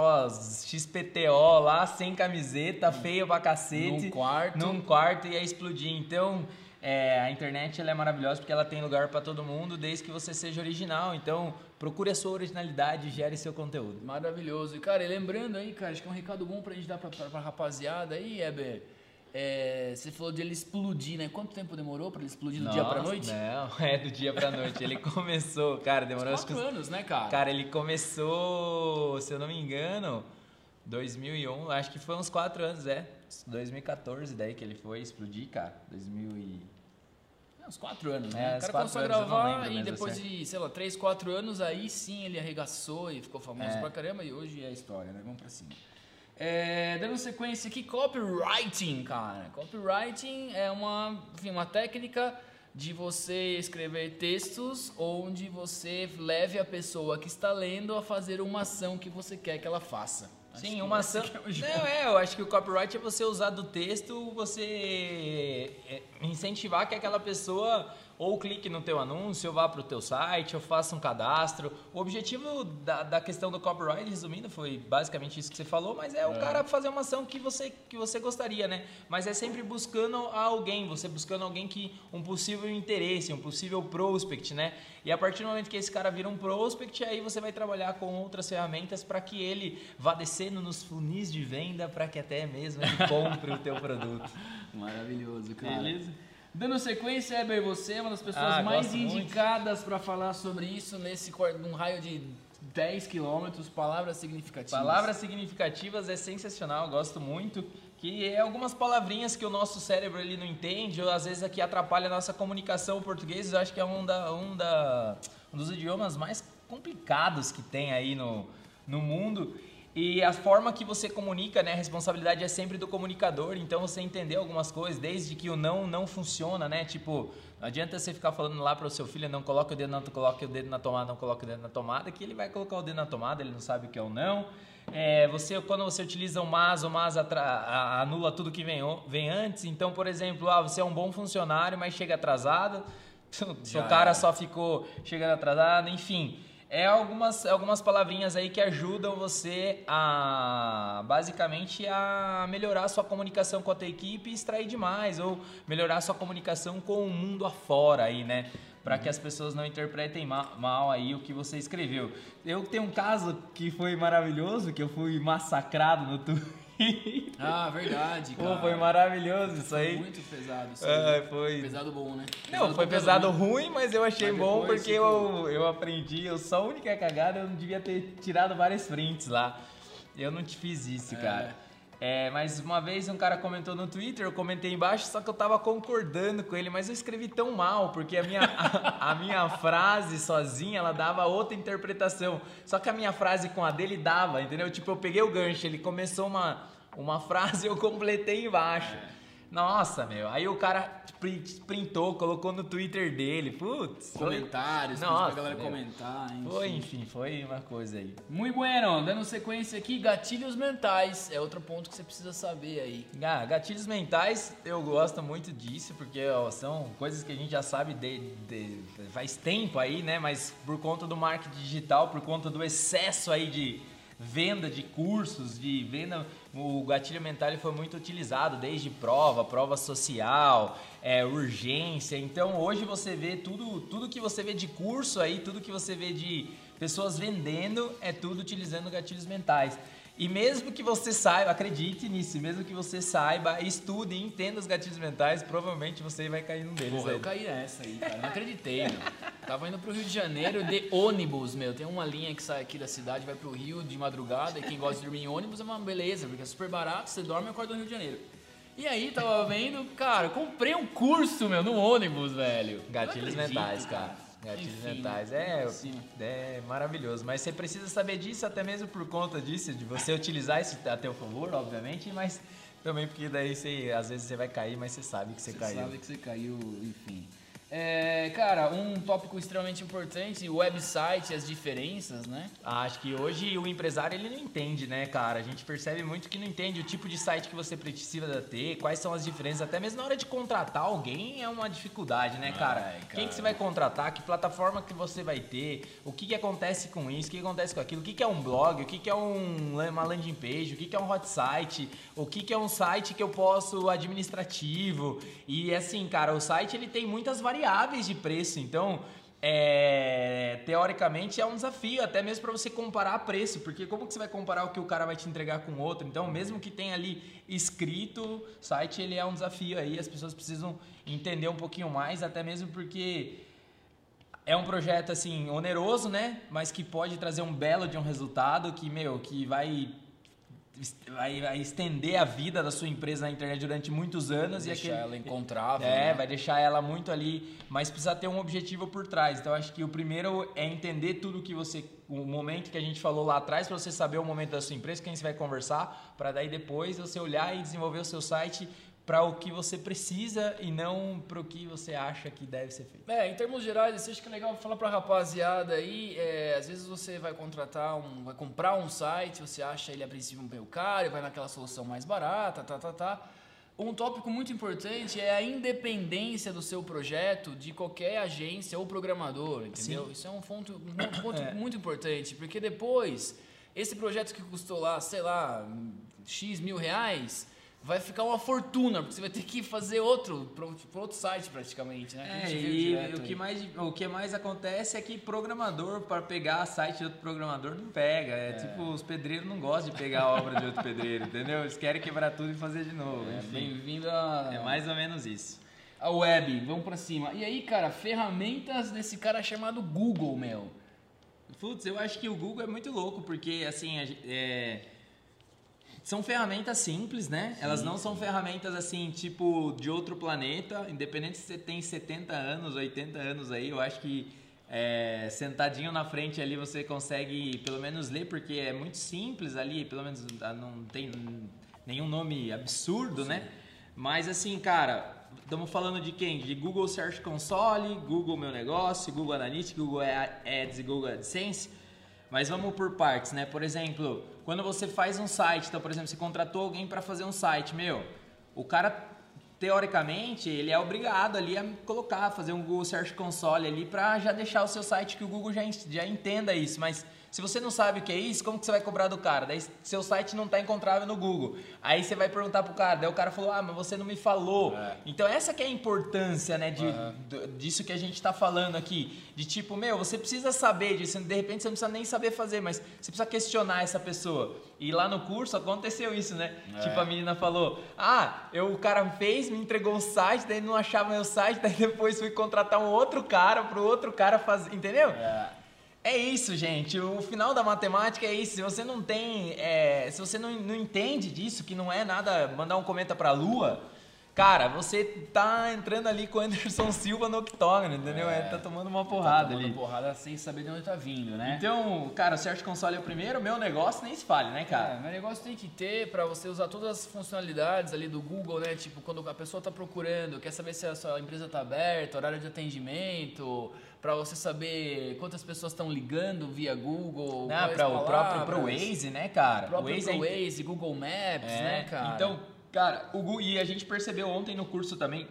XPTO lá, sem camiseta, feia pra cacete,
Num quarto.
num quarto ia explodir. Então, é, a internet ela é maravilhosa porque ela tem lugar para todo mundo, desde que você seja original. Então, procure a sua originalidade e gere seu conteúdo.
Maravilhoso. E, cara, e lembrando aí, cara, acho que é um recado bom pra gente dar pra, pra, pra rapaziada aí, Eber. É, você falou de ele explodir, né? Quanto tempo demorou pra ele explodir do dia pra
Nossa,
noite?
Não, é do dia pra noite. Ele começou, cara, demorou acho que
Quatro anos, né, cara?
Cara, ele começou, se eu não me engano, 2001, acho que foi uns 4 anos, é. 2014 daí que ele foi explodir, cara. 2000 e...
É, uns quatro anos,
É,
né?
uns
o cara começou a gravar e
mesmo,
depois
assim.
de, sei lá, três, quatro anos, aí sim ele arregaçou e ficou famoso
É.
pra caramba. E hoje é história, né? Vamos pra cima. É, dando sequência aqui, copywriting, cara. Copywriting é uma, enfim, uma técnica de você escrever textos onde você leve a pessoa que está lendo a fazer uma ação que você quer que ela faça. Acho
Sim, uma ação.
é.
Não, é, eu acho que o copyright é você usar do texto, você é, incentivar que aquela pessoa ou clique no teu anúncio, ou vá para o teu site, ou faça um cadastro. O objetivo da, da questão do copyright, resumindo, foi basicamente isso que você falou, mas é o cara fazer uma ação que você, que você gostaria, né? Mas é sempre buscando alguém, você buscando alguém que um possível interesse, um possível prospect, né? E a partir do momento que esse cara vira um prospect, aí você vai trabalhar com outras ferramentas para que ele vá descendo nos funis de venda para que até mesmo ele compre o teu produto.
Maravilhoso, cara.
Beleza.
Dando sequência, Eber, você é uma das pessoas
Ah,
mais indicadas para falar sobre isso nesse num raio de 10 quilômetros, palavras significativas.
Palavras significativas é sensacional, gosto muito. Que é algumas palavrinhas que o nosso cérebro ele não entende, ou às vezes aqui atrapalha a nossa comunicação. O português eu acho que é um, da, um, da, um dos idiomas mais complicados que tem aí no, no mundo. E a forma que você comunica, né? A responsabilidade é sempre do comunicador, então você entender algumas coisas, desde que o não não funciona, né? Tipo, não adianta você ficar falando lá para o seu filho, não coloque o dedo na coloque o dedo na tomada, não coloque o dedo na tomada, que ele vai colocar o dedo na tomada, ele não sabe o que é o não. É, você quando você utiliza o mas, o mas anula tudo que vem, vem antes. Então, por exemplo, ah, você é um bom funcionário, mas chega atrasado. O cara só ficou chegando atrasado, enfim. É algumas, algumas palavrinhas aí que ajudam você a basicamente a melhorar a sua comunicação com a tua equipe e extrair demais, ou melhorar a sua comunicação com o mundo afora aí, né? Para que as pessoas não interpretem ma- mal aí o que você escreveu. Eu tenho um caso que foi maravilhoso, que eu fui massacrado no Twitter.
Ah, verdade, cara.
Pô, foi maravilhoso isso aí.
Muito pesado isso
É,
aí.
foi
Pesado bom, né?
não, foi pesado
né?
ruim, mas eu achei
Mas
bom porque
ficou-
eu, eu aprendi. Eu só a única cagada, eu não devia ter tirado várias prints lá. Eu não te fiz isso, cara. É, mas uma vez um cara comentou no Twitter, eu comentei embaixo, só que eu tava concordando com ele, mas eu escrevi tão mal, porque a minha, a, a minha frase sozinha, ela dava outra interpretação. Só que a minha frase com a dele dava, entendeu? Tipo, eu peguei o gancho, ele começou uma, uma frase e eu completei embaixo. Nossa, meu. Aí o cara print- printou, colocou no Twitter dele. Putz. foi-
Comentários, pediu
Nossa,
pra galera
meu.
comentar. Enfim.
Foi, enfim, foi uma coisa aí.
Muito bueno. Dando sequência aqui, gatilhos mentais. É outro ponto que você precisa saber aí.
Ah, gatilhos mentais, eu gosto muito disso, porque ó, são coisas que a gente já sabe de, de- faz tempo aí, né? Mas por conta do marketing digital, por conta do excesso aí de venda de cursos, de venda, o gatilho mental foi muito utilizado, desde prova, prova social, é, urgência. Então hoje você vê tudo, tudo que você vê de curso aí, tudo que você vê de pessoas vendendo, é tudo utilizando gatilhos mentais. E mesmo que você saiba, acredite nisso, mesmo que você saiba, estude e entenda os gatilhos mentais, provavelmente você vai cair num deles.
Porra,
aí.
eu caí nessa aí, cara. Não acreditei, meu. Tava indo pro Rio de Janeiro de ônibus, meu. Tem uma linha que sai aqui da cidade, vai pro Rio de madrugada. E quem gosta de dormir em ônibus é uma beleza, porque é super barato. Você dorme e acorda no Rio de Janeiro. E aí, tava vendo, cara, comprei um curso, meu, no ônibus, velho.
Gatilhos
acredito,
mentais, cara. Gatilhos
Enfim,
mentais. É,
cima.
é maravilhoso. Mas você precisa saber disso, até mesmo por conta disso, de você utilizar isso a teu favor, obviamente, mas também porque daí você, às vezes você vai cair, mas você sabe que você,
Você
caiu.
sabe que você caiu, enfim. É, cara, um tópico extremamente importante, o website, as diferenças, né?
Acho que hoje o empresário ele não entende, né, cara? A gente percebe muito que não entende o tipo de site que você precisa ter, quais são as diferenças, até mesmo na hora de contratar alguém é uma dificuldade, né, cara?
Ai, cara.
Quem que você vai contratar, que plataforma que você vai ter, o que, que acontece com isso, o que, que acontece com aquilo, o que, que é um blog, o que, que é um, uma landing page, o que, que é um hot site, o que, que é um site que eu posso administrativo. E assim, cara, o site ele tem muitas variáveis variáveis de preço. Então, é, teoricamente é um desafio, até mesmo para você comparar preço, porque como que você vai comparar o que o cara vai te entregar com o outro? Então, mesmo que tenha ali escrito, site ele é um desafio aí, as pessoas precisam entender um pouquinho mais, até mesmo porque é um projeto assim oneroso, né? Mas que pode trazer um belo de um resultado que, meu, que vai vai, estender a vida da sua empresa na internet durante muitos anos.
Vai deixar
aquele,
ela encontrável.
É,
né?
vai deixar ela muito ali, mas precisa ter um objetivo por trás. Então, acho que o primeiro é entender tudo que você. O momento que a gente falou lá atrás, para você saber o momento da sua empresa, quem você vai conversar, para daí depois você olhar e desenvolver o seu site para o que você precisa e não para o que você acha que deve ser feito.
É, em termos gerais, assim, acho que é legal falar para a rapaziada aí, é, às vezes você vai contratar um, vai comprar um site, você acha ele a princípio meio caro, vai naquela solução mais barata, tá, tá, tá. Um tópico muito importante é a independência do seu projeto de qualquer agência ou programador, entendeu? Sim. Isso é um ponto, um ponto é. muito importante, porque depois, esse projeto que custou lá, sei lá, X mil reais, vai ficar uma fortuna, porque você vai ter que fazer outro, para outro site praticamente, né?
É, e o que, mais, o que mais acontece é que programador, para pegar site de outro programador, não pega. É, é, tipo, os pedreiros não gostam de pegar a obra de outro pedreiro, entendeu? Eles querem quebrar tudo e fazer de novo.
É, Bem-vindo a...
É mais ou menos isso.
A web, vamos para cima. E aí, cara, ferramentas desse cara chamado Google, meu.
Putz, eu acho que o Google é muito louco, porque, assim, é são ferramentas simples, né? Sim. Elas não são ferramentas assim, tipo, de outro planeta. Independente se você tem 70 anos, 80 anos aí, eu acho que é, sentadinho na frente ali você consegue pelo menos ler, porque é muito simples ali, pelo menos ah, não tem nenhum nome absurdo, né? Sim. né? Mas assim, cara, estamos falando de quem? De Google Search Console, Google Meu Negócio, Google Analytics, Google Ads e Google AdSense. Mas vamos por partes, né? Por exemplo, quando você faz um site, então, por exemplo, você contratou alguém para fazer um site, meu, o cara teoricamente ele é obrigado ali a colocar, fazer um Google Search Console ali para já deixar o seu site que o Google já, já entenda isso, mas se você não sabe o que é isso, como que você vai cobrar do cara? Daí seu site não está encontrável no Google. Aí você vai perguntar pro cara, daí o cara falou: "Ah, mas você não me falou". É. Então essa que é a importância, né, de, uhum. disso que a gente está falando aqui, de tipo, meu, você precisa saber disso, de repente você não precisa nem saber fazer, mas você precisa questionar essa pessoa. E lá no curso aconteceu isso, né? É. Tipo a menina falou: "Ah, eu o cara fez, me entregou o site, daí não achava meu site, daí depois fui contratar um outro cara pro outro cara fazer, entendeu?" É. É isso, gente. O final da matemática é isso. Se você não tem. É, se você não, não entende disso, que não é nada mandar um cometa pra lua, cara, você tá entrando ali com o Anderson Silva no octógono, entendeu? É, tá tomando uma porrada tá tomando ali.
porrada sem saber de onde tá vindo, né?
Então, cara, o Search Console é o primeiro, meu negócio nem se fale, né, cara?
É, meu negócio tem que ter para você usar todas as funcionalidades ali do Google, né? Tipo, quando a pessoa tá procurando, quer saber se a sua empresa tá aberta, horário de atendimento para você saber quantas pessoas estão ligando via Google.
Não, para o próprio pro Waze, né, cara?
O próprio Waze, pro é... Waze, Google Maps, é, né, cara?
Então, cara, o Google, e a gente percebeu ontem no curso também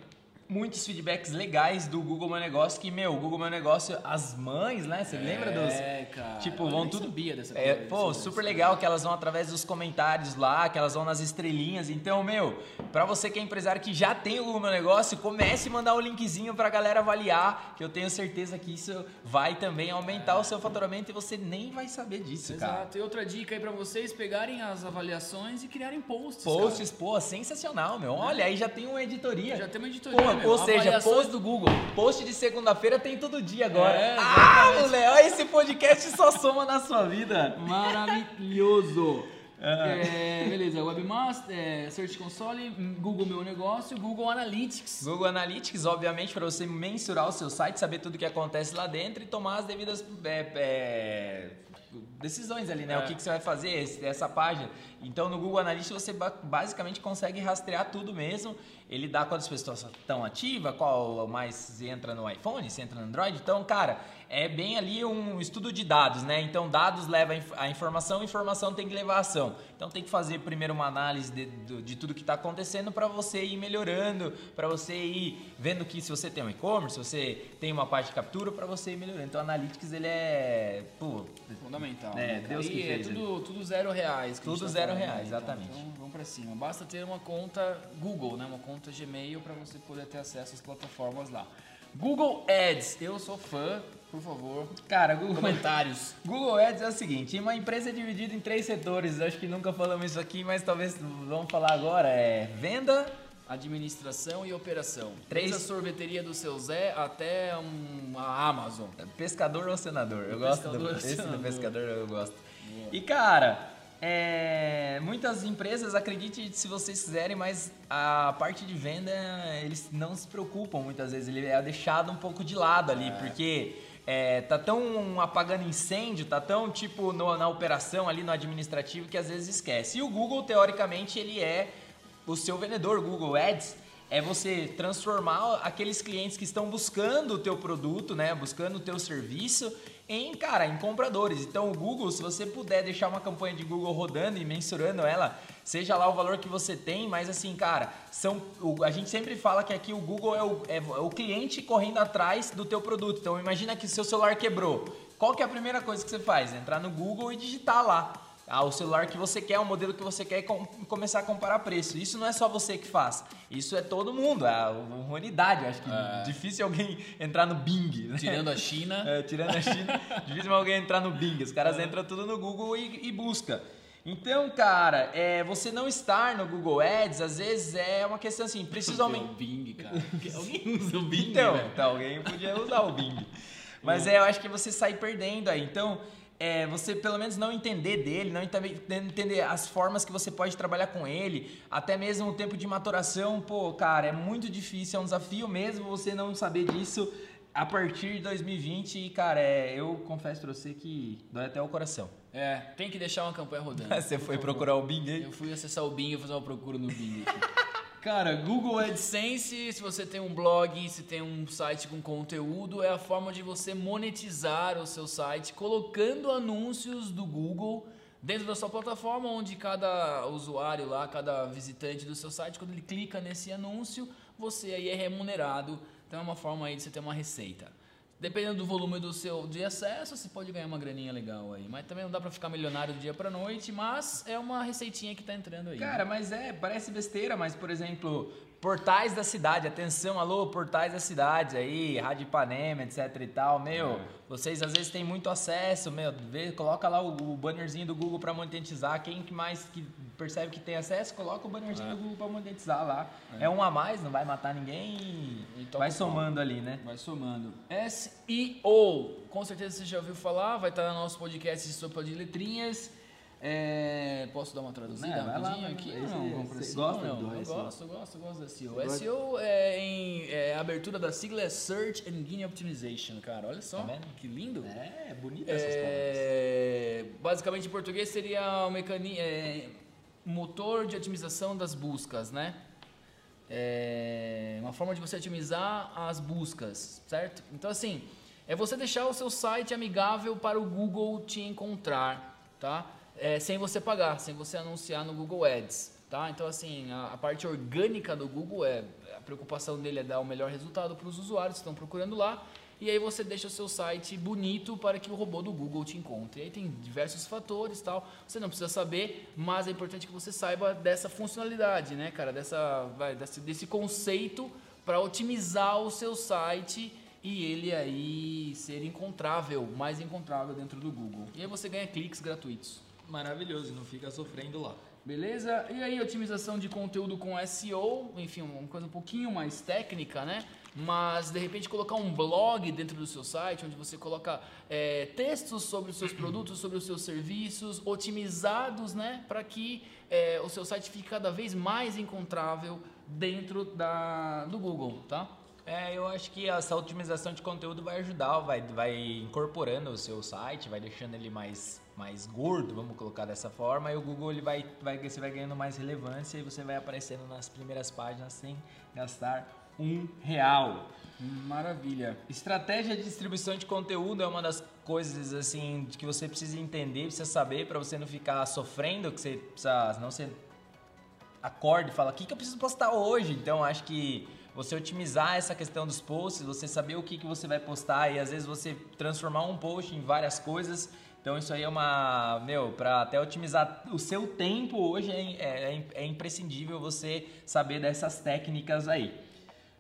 muitos feedbacks legais do Google Meu Negócio, que, meu, o Google Meu Negócio, as mães, né? Você é, lembra dos...
É, cara.
Tipo, vão tudo...
sabia dessa
é, coisa. Pô, super legal que elas vão através dos comentários lá, que elas vão nas estrelinhas. Então, meu, pra você que é empresário que já tem o Google Meu Negócio, comece a mandar o linkzinho pra galera avaliar, que eu tenho certeza que isso vai também aumentar é. o seu faturamento e você nem vai saber disso,
Exato.
cara.
Exato. E outra dica aí pra vocês pegarem as avaliações e criarem posts,
Posts,
cara.
pô, sensacional, meu. Olha, aí já tem uma editoria.
Já tem uma editoria, pô,
Ou seja, post do Google. Post de segunda-feira tem todo dia agora. É, ah, moleque, esse podcast só soma na sua vida.
Maravilhoso. É, beleza, Webmaster, é, Search Console, Google Meu Negócio, Google Analytics.
Google Analytics, obviamente, para você mensurar o seu site, saber tudo o que acontece lá dentro e tomar as devidas decisões ali, né?
É.
O que, que você vai fazer, esse- essa página. Então no Google Analytics você ba- basicamente consegue rastrear tudo mesmo. Ele dá quantas pessoas estão ativas, qual mais entra no iPhone, se entra no Android. Então, cara, é bem ali um estudo de dados, né? Então dados leva a inf- a informação, informação tem que levar a ação. Então tem que fazer primeiro uma análise de, de tudo que está acontecendo para você ir melhorando, para você ir vendo que se você tem um e-commerce, se você tem uma parte de captura, para você ir melhorando. Então, Analytics ele é, pô,
Fundamental.
É,
né?
Deus que
E
fez
é tudo, tudo zero reais.
Tudo
tá
zero
falando,
reais,
né, cara?
exatamente.
Então vamos pra cima. Basta ter uma conta Google, né? Uma conta Gmail para você poder ter acesso às plataformas lá. Google Ads, eu sou fã, por favor.
Cara, Google,
Comentários.
Google Ads é o seguinte, uma empresa é dividida em três setores, acho que nunca falamos isso aqui, mas talvez vamos falar agora, é venda,
Administração e operação.
Três-
a sorveteria do seu Zé até um, a Amazon.
pescador ou senador, eu
O
gosto
pescador
do, esse do
senador.
pescador eu gosto. E cara, é, muitas empresas, acredite se vocês quiserem, mas a parte de venda, eles não se preocupam muitas vezes, ele é deixado um pouco de lado ali, porque é, tá tão apagando incêndio, tá tão tipo no- na operação ali no administrativo que às vezes esquece. E o Google, teoricamente, ele é o seu vendedor, Google Ads, é você transformar aqueles clientes que estão buscando o teu produto, né, buscando o teu serviço, em, cara, em compradores. Então, o Google, se você puder deixar uma campanha de Google rodando e mensurando ela, seja lá o valor que você tem, mas assim, cara, são, o- a gente sempre fala que aqui o Google é o, é o cliente correndo atrás do teu produto. Então, imagina que seu celular quebrou. Qual que é a primeira coisa que você faz? Entrar no Google e digitar lá. Ah, o celular que você quer, o modelo que você quer e com- começar a comparar preço. Isso não é só você que faz. Isso é todo mundo, é a humanidade. Eu acho que difícil alguém entrar no Bing. né?
Tirando a China.
É, tirando a China, difícil alguém entrar no Bing. Os caras entram tudo no Google e, e busca. Então, cara, é, você não estar no Google Ads, às vezes é uma questão assim, preciso aumentar.
O Bing, cara. Alguém usa o Bing,
Então, então, alguém podia usar o Bing. Mas é, eu acho que você sai perdendo aí. Então, é, você pelo menos não entender dele, não ente- entender as formas que você pode trabalhar com ele, até mesmo o tempo de maturação, pô, cara, é muito difícil, é um desafio mesmo você não saber disso a partir de 2020 e, cara, é, eu confesso pra você que dói até o coração.
É, tem que deixar uma campanha rodando.
Você foi procurar o Bing aí?
Eu fui acessar o Bing e fazer uma procura no Bing. Cara, Google AdSense, se você tem um blog, se tem um site com conteúdo, é a forma de você monetizar o seu site colocando anúncios do Google dentro da sua plataforma, onde cada usuário lá, cada visitante do seu site, quando ele clica nesse anúncio, você aí é remunerado. Então é uma forma aí de você ter uma receita. Dependendo do volume do seu de acesso, você pode ganhar uma graninha legal aí. Mas também não dá pra ficar milionário do dia pra noite, mas é uma receitinha que tá entrando aí.
Cara, mas é, parece besteira, mas por exemplo, portais da cidade, atenção, alô, portais da cidade aí, Rádio Ipanema, etc e tal, meu, vocês às vezes têm muito acesso, meu, vê, coloca lá o, o bannerzinho do Google pra monetizar, quem que mais que percebe que tem acesso, coloca o bannerzinho do Google pra monetizar lá. É. um a mais, não vai matar ninguém e,
E
vai somando ali, né?
Vai somando. SEO. Com certeza você já ouviu falar, vai estar no nosso podcast de sopa de letrinhas. É, posso dar uma traduzida
É,
rapidinho
lá.
aqui? Ou não? Vamos
você gosta
não,
do
eu
SEO?
gosto, eu gosto, eu gosto da SEO. SEO é, em, é abertura da sigla é Search Engine Optimization, cara. Olha só,
Tá
que lindo.
É, bonita essas palavras.
É, basicamente em português seria o mecani é, motor de otimização das buscas, né? É uma forma de você otimizar as buscas, certo? Então assim, é você deixar o seu site amigável para o Google te encontrar, tá? É, sem você pagar, sem você anunciar no Google Ads, tá? Então assim, a, a parte orgânica do Google é a preocupação dele é dar o melhor resultado para os usuários que estão procurando lá. E aí você deixa o seu site bonito para que o robô do Google te encontre. E aí tem diversos fatores tal. Você não precisa saber, mas é importante que você saiba dessa funcionalidade, né, cara? Dessa, vai, desse, desse conceito para otimizar o seu site e ele aí ser encontrável, mais encontrável dentro do Google. E aí você ganha cliques gratuitos.
Maravilhoso, não fica sofrendo lá.
Beleza? E aí, otimização de conteúdo com SEO, enfim, uma coisa um pouquinho mais técnica, né? Mas de repente colocar um blog dentro do seu site, onde você coloca é, textos sobre os seus produtos, sobre os seus serviços, otimizados, né? Para que é, o seu site fique cada vez mais encontrável dentro da, do Google, tá?
É, eu acho que essa otimização de conteúdo vai ajudar, vai, vai incorporando o seu site, vai deixando ele mais, mais gordo, vamos colocar dessa forma, e o Google ele vai, vai, você vai ganhando mais relevância e você vai aparecendo nas primeiras páginas sem gastar um real.
Maravilha.
Estratégia de distribuição de conteúdo é uma das coisas assim que você precisa entender, precisa saber para você não ficar sofrendo, que você precisa, não você acorde e fala, o que, que eu preciso postar hoje? Então acho que você otimizar essa questão dos posts, você saber o que, que você vai postar e às vezes você transformar um post em várias coisas. Então isso aí é uma, meu, para até otimizar o seu tempo hoje é, é, é imprescindível você saber dessas técnicas aí.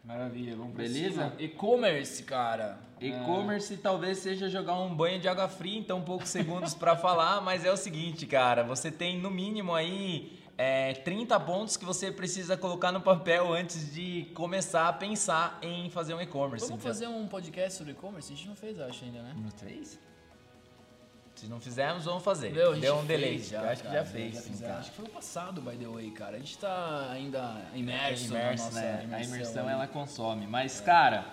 Maravilha, vamos pra
Beleza?
E-commerce, cara.
E-commerce talvez seja jogar um banho de água fria em tão poucos segundos para falar, mas é o seguinte, cara, você tem no mínimo aí é, 30 pontos que você precisa colocar no papel antes de começar a pensar em fazer um e-commerce.
Vamos
então.
fazer um podcast sobre e-commerce? A gente não fez, acho, ainda, né?
Não fez? Se não fizermos, vamos fazer.
Gente
Deu um delay.
Já,
acho que já fez. sim,
fizemos.
cara.
Acho que foi o passado, by the way, cara. A gente tá ainda imerso,
imerso,
na
né?
imersão.
a imersão
aí.
ela consome. Mas, cara,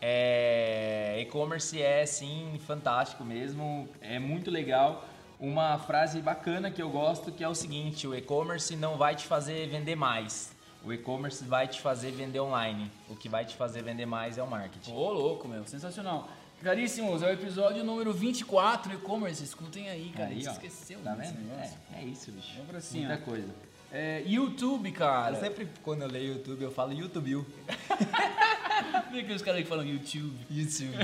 é, e-commerce é sim fantástico mesmo, é muito legal. Uma frase bacana que eu gosto que é o seguinte: o e-commerce não vai te fazer vender mais. O e-commerce vai te fazer vender online. O que vai te fazer vender mais é o marketing.
Ô, louco, meu. Sensacional. Caríssimos, é o episódio número 24 e-commerce. Escutem aí, cara. a
Aí,
gente
ó.
esqueceu
Tá vendo? É, é isso, bicho.
Vamos pra cima.
Muita coisa.
É, YouTube, cara.
Eu sempre, quando eu leio YouTube, eu falo YouTube.
Vê aqueles caras que falam YouTube.
YouTube.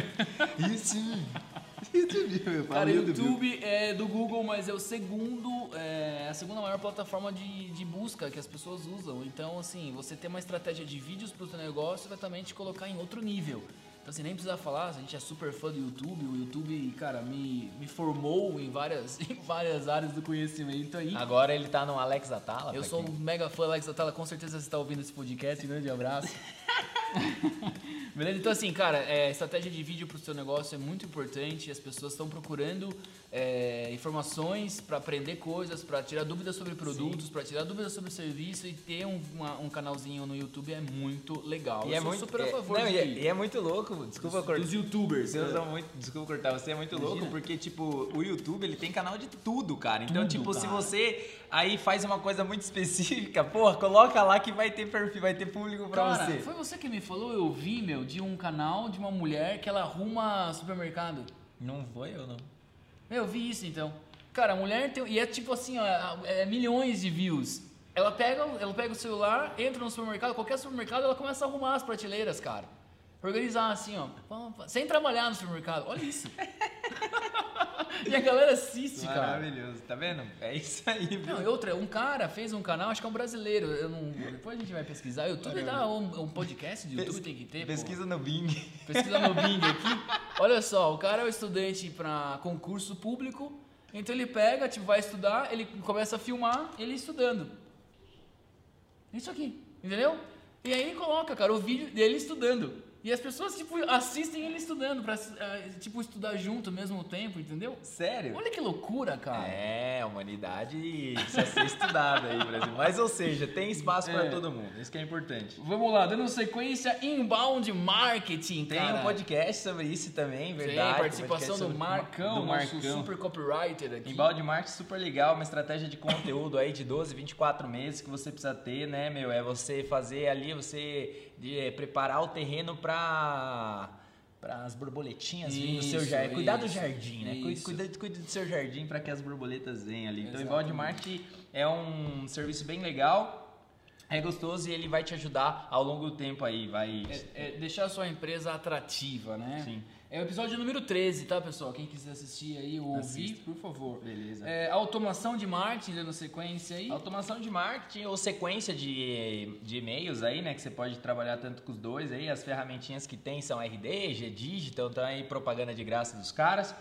YouTube. YouTube. Eu falo
Cara, YouTube é do Google, mas é o segundo, é a segunda maior plataforma de, de busca que as pessoas usam. Então, assim, você ter uma estratégia de vídeos para o seu negócio vai também te colocar em outro nível. Então, assim, nem precisa falar, a gente é super fã do YouTube. O YouTube, cara, me, me formou em várias, em várias áreas do conhecimento aí.
Agora ele tá no Alex Atala.
Eu sou um
quem-
mega fã, Alex Atala, com certeza você está ouvindo esse podcast. Um grande abraço. Beleza? Então, assim, cara, é, estratégia de vídeo para o seu negócio é muito importante. As pessoas estão procurando é, informações para aprender coisas, para tirar dúvidas sobre produtos, para tirar dúvidas sobre serviço e ter um, uma- um canalzinho no YouTube é muito legal.
E
Eu
é
sou
muito,
super a
é-
favor
não,
de,
e, é, e é muito louco, desculpa cortar.
dos youtubers.
Usa muito, desculpa cortar, você é muito
Imagina.
louco porque, tipo, o YouTube ele tem canal de tudo, cara. Então,
Tudo,
tipo, se
cara.
você aí faz uma coisa muito específica, porra, coloca lá que vai ter perfil, vai ter público pra
Cara,
você.
foi você que me falou, eu vi, meu, de um canal de uma mulher que ela arruma supermercado.
Não foi eu, não.
Eu vi isso então. Cara, a mulher tem. E é tipo assim, ó, é milhões de views. Ela pega, ela pega o celular, entra no supermercado, qualquer supermercado, ela começa a arrumar as prateleiras, cara. Organizar assim, ó. Sem trabalhar no supermercado. Olha isso. e a galera assiste, cara.
Maravilhoso, tá vendo? É isso aí, viu?
Não, e outra, um cara fez um canal, acho que é um brasileiro. Eu não, depois a gente vai pesquisar. YouTube dá um, um podcast de YouTube, tem que ter. pô.
Pesquisa no Bing.
Pesquisa no Bing aqui. Olha só, o cara é um estudante para concurso público, então ele pega, tipo, vai estudar, ele começa a filmar ele estudando. Isso aqui, entendeu? E aí ele coloca, cara, o vídeo dele estudando. E as pessoas, tipo, assistem ele estudando, pra, eh, tipo, estudar junto ao mesmo tempo, entendeu?
Sério?
Olha que loucura, cara.
É, a humanidade precisa ser estudada aí, Brasil. Mas, ou seja, tem espaço pra
É.
todo mundo. Isso que é importante.
Vamos lá, dando sequência, inbound marketing,
Tem
cara.
um podcast sobre isso também,
Tem
verdade.
participação
podcast
do Marcão,
do
nosso
Marcão.
super copywriter aqui.
Embalde marketing super legal, uma estratégia de conteúdo aí de 12, 24 meses que você precisa ter, né, meu? É você fazer ali, você de, é, preparar o terreno para para as borboletinhas virem no seu jardim. Cuidar do jardim, né?
Isso.
cuide, cuide do seu jardim para que as borboletas venham ali. Então, o
Exatamente.
embalde marketing é um serviço bem legal. É gostoso e ele vai te ajudar ao longo do tempo aí, vai...
É, é deixar a sua empresa atrativa, né?
Sim.
É o episódio número 13, tá, pessoal? Quem quiser assistir aí ou ouvir, por favor.
Beleza.
É, automação de marketing, dando sequência aí.
Automação de marketing ou sequência de, de e-mails aí, né? Que você pode trabalhar tanto com os dois aí. As ferramentinhas que tem são RD, G-Digital, então aí propaganda de graça dos caras.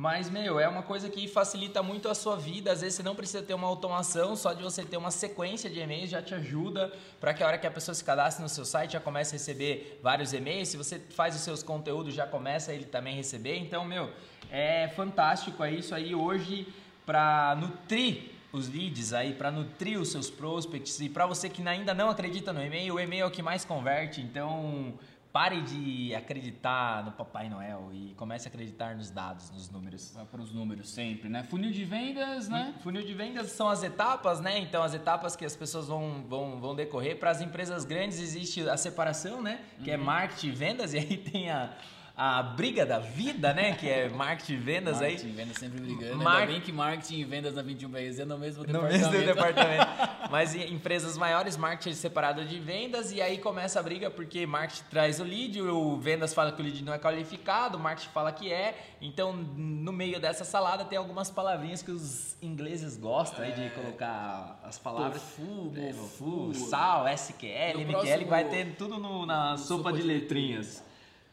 Mas, meu, é uma coisa que facilita muito a sua vida. Às vezes você não precisa ter uma automação, só de você ter uma sequência de e-mails já te ajuda para que a hora que a pessoa se cadastre no seu site já comece a receber vários e-mails. Se você faz os seus conteúdos, já começa ele também a receber. Então, meu, é fantástico aí isso aí hoje para nutrir os leads aí, para nutrir os seus prospects e para você que ainda não acredita no e-mail, o e-mail é o que mais converte. Então, pare de acreditar no Papai Noel e comece a acreditar nos dados, nos números.
Vai para os números sempre, né? Funil de vendas, né?
Funil de vendas são as etapas, né? Então, as etapas que as pessoas vão, vão, vão decorrer. Para as empresas grandes existe a separação, né? Que é
Uhum.
marketing e vendas, e aí tem a, a briga da vida, né? Que é marketing e vendas
Marketing
aí.
e vendas sempre brigando.
Mar-
Ainda bem que marketing e vendas na 21 BRZ é no mesmo
No
departamento.
mesmo departamento. Mas em empresas maiores, marketing é separado de vendas, e aí começa a briga porque marketing traz o lead, o vendas fala que o lead não é qualificado, marketing fala que é. Então, no meio dessa salada, tem algumas palavrinhas que os ingleses gostam aí de colocar as palavras.
Tofu,
É, sal, SQL,
No
MQL, vai ter tudo no- na sopa, de letrinhas.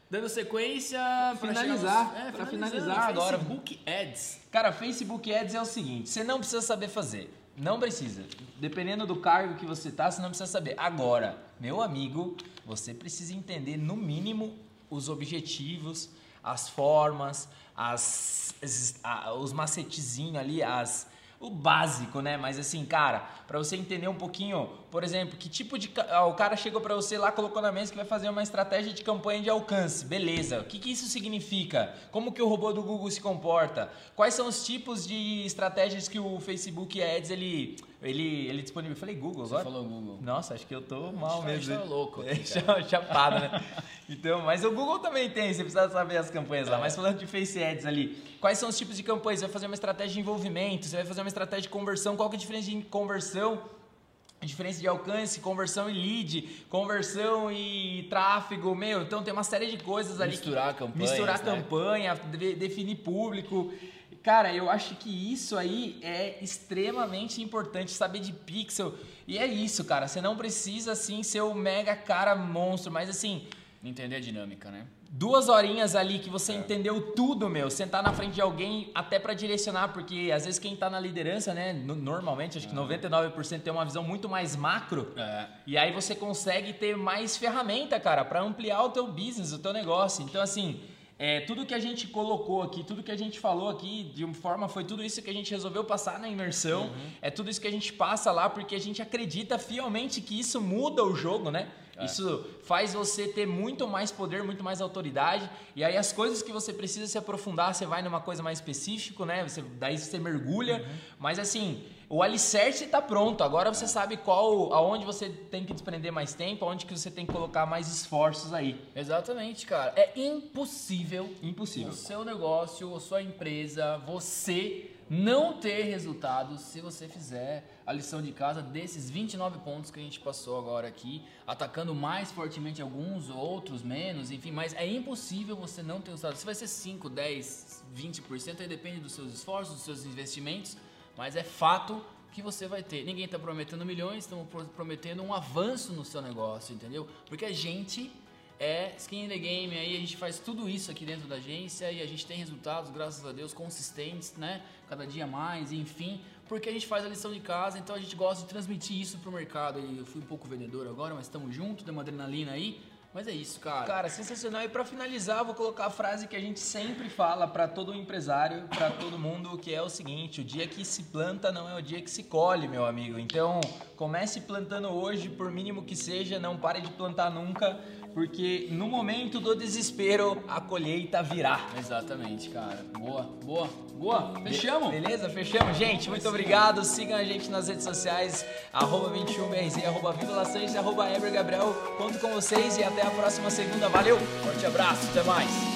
Dando sequência
Finalizar,
no-
pra
finalizando,
finalizar agora.
Facebook Ads.
Cara, Facebook Ads é o seguinte, você não precisa saber fazer. Não precisa. Dependendo do cargo que você tá, você não precisa saber. Agora, meu amigo, você precisa entender no mínimo os objetivos, as formas, as, as- a- os macetezinhos ali, as o básico, né? Mas assim, cara, pra você entender um pouquinho, por exemplo, que tipo de ah, o cara chegou pra você lá, colocou na mesa que vai fazer uma estratégia de campanha de alcance, beleza? O que que isso significa? Como que o robô do Google se comporta? Quais são os tipos de estratégias que o Facebook Ads ele ele ele disponibiliza? Eu falei Google
Você
agora?
falou Google.
Nossa, acho que eu tô mal
a
mesmo.
tá louco aqui,
cha- Chapado, né? Então, mas o Google também tem, você precisa saber as campanhas lá.
É.
Mas falando de Face Ads ali, quais são os tipos de campanhas? Você vai fazer uma estratégia de envolvimento, você vai fazer uma estratégia de conversão. Qual que é a diferença de conversão? A diferença de alcance, conversão e lead, conversão e tráfego, meu, então tem uma série de coisas ali. que-
Misturar campanhas,
Misturar
né?
campanha, de- definir público. Cara, eu acho que isso aí é extremamente importante, saber de pixel. E é isso, cara. Você não precisa, assim, ser o mega cara monstro, mas assim,
Entender a dinâmica, né?
duas horinhas ali que você entendeu tudo, meu. Sentar na frente de alguém até pra direcionar, porque às vezes quem tá na liderança, né, no- normalmente, acho que 99% tem uma visão muito mais macro.
É.
E aí você consegue ter mais ferramenta, cara, pra ampliar o teu business, o teu negócio. Então, assim, é, tudo que a gente colocou aqui, tudo que a gente falou aqui, de uma forma, foi tudo isso que a gente resolveu passar na imersão. É tudo isso que a gente passa lá, porque a gente acredita fielmente que isso muda o jogo, né? Isso faz você ter muito mais poder, muito mais autoridade. E aí as coisas que você precisa se aprofundar, você vai numa coisa mais específica, né? Você, daí você mergulha. Mas assim, o alicerce está pronto. Agora você sabe qual, aonde você tem que desprender mais tempo, aonde que você tem que colocar mais esforços aí.
Exatamente, cara. É impossível
Impossível.
o seu negócio, a sua empresa, você não ter resultados se você fizer a lição de casa desses 29 pontos que a gente passou agora aqui, atacando mais fortemente alguns, outros menos, enfim, mas é impossível você não ter resultados. Se vai ser 5, 10, 20%, aí depende dos seus esforços, dos seus investimentos, mas é fato que você vai ter. Ninguém está prometendo milhões, estamos pro- prometendo um avanço no seu negócio, entendeu? Porque a gente é skin in the game, aí a gente faz tudo isso aqui dentro da agência e a gente tem resultados, graças a Deus, consistentes, né? Cada dia mais, enfim, porque a gente faz a lição de casa, então a gente gosta de transmitir isso pro mercado. Eu fui um pouco vendedor agora, mas estamos juntos, deu uma adrenalina aí. Mas é isso, cara.
Cara, sensacional. E pra finalizar, vou colocar a frase que a gente sempre fala pra todo empresário, pra todo mundo, que é o seguinte: o dia que se planta não é o dia que se colhe, meu amigo. Então, comece plantando hoje, por mínimo que seja, não pare de plantar nunca, porque no momento do desespero a colheita virá.
Exatamente, cara. Boa, boa, boa. Fechamos.
Beleza? Fechamos. Gente, muito obrigado. Sigam a gente nas redes sociais, arroba 21BRZ, arroba Viva arroba Eber Gabriel. Conto com vocês e até a próxima segunda. Valeu!
Forte abraço, até mais.